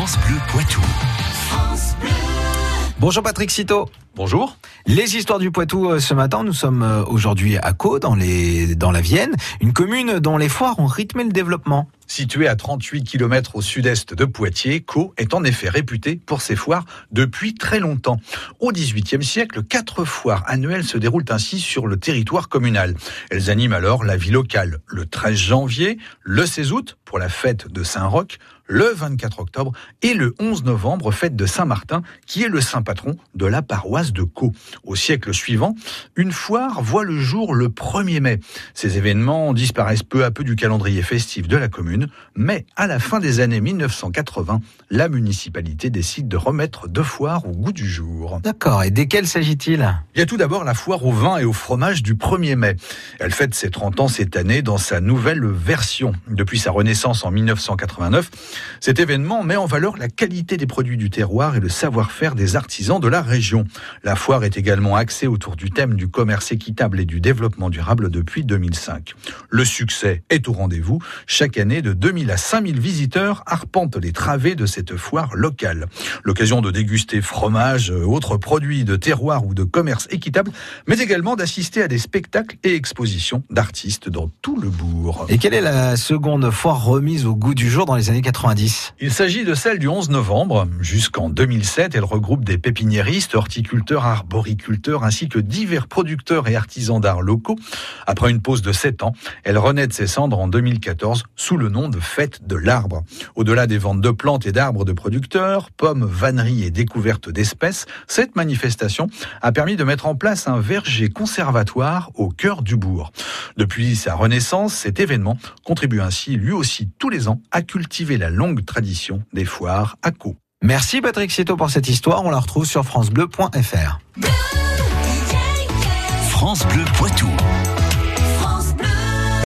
France Bleu Poitou. Bonjour Patrick Citeau. Bonjour. Les histoires du Poitou euh, ce matin, nous sommes euh, aujourd'hui à Caux, dans, dans la Vienne, une commune dont les foires ont rythmé le développement. Située à 38 km au sud-est de Poitiers, Caux est en effet réputée pour ses foires depuis très longtemps. Au XVIIIe siècle, quatre foires annuelles se déroulent ainsi sur le territoire communal. Elles animent alors la vie locale le 13 janvier, le 16 août pour la fête de Saint-Roch, le 24 octobre et le 11 novembre, fête de Saint-Martin, qui est le saint patron de la paroisse de Caux. Au siècle suivant, une foire voit le jour le 1er mai. Ces événements disparaissent peu à peu du calendrier festif de la commune, mais à la fin des années 1980, la municipalité décide de remettre deux foires au goût du jour. D'accord, et desquelles s'agit-il? Il y a tout d'abord la foire au vin et au fromage du 1er mai. Elle fête ses 30 ans cette année dans sa nouvelle version. Depuis sa renaissance en 1989, cet événement met en valeur la qualité des produits du terroir et le savoir-faire des artisans de la région. La foire est également axée autour du thème du commerce équitable et du développement durable depuis 2005. Le succès est au rendez-vous. Chaque année, de 2000 à 5000 visiteurs arpentent les travées de cette foire locale. L'occasion de déguster fromage, autres produits de terroir ou de commerce équitable, mais également d'assister à des spectacles et expositions d'artistes dans tout le bourg. Et quelle est la seconde foire remise au goût du jour dans les années 90 il s'agit de celle du 11 novembre. Jusqu'en 2007, elle regroupe des pépiniéristes, horticulteurs, arboriculteurs, ainsi que divers producteurs et artisans d'art locaux. Après une pause de 7 ans, elle renaît de ses cendres en 2014 sous le nom de Fête de l'arbre. Au-delà des ventes de plantes et d'arbres de producteurs, pommes, vanneries et découvertes d'espèces, cette manifestation a permis de mettre en place un verger conservatoire au cœur du bourg. Depuis sa renaissance, cet événement contribue ainsi lui aussi tous les ans à cultiver la longue tradition des foires à Caux. Merci Patrick Citeau pour cette histoire. On la retrouve sur francebleu.fr. France Bleu Poitou.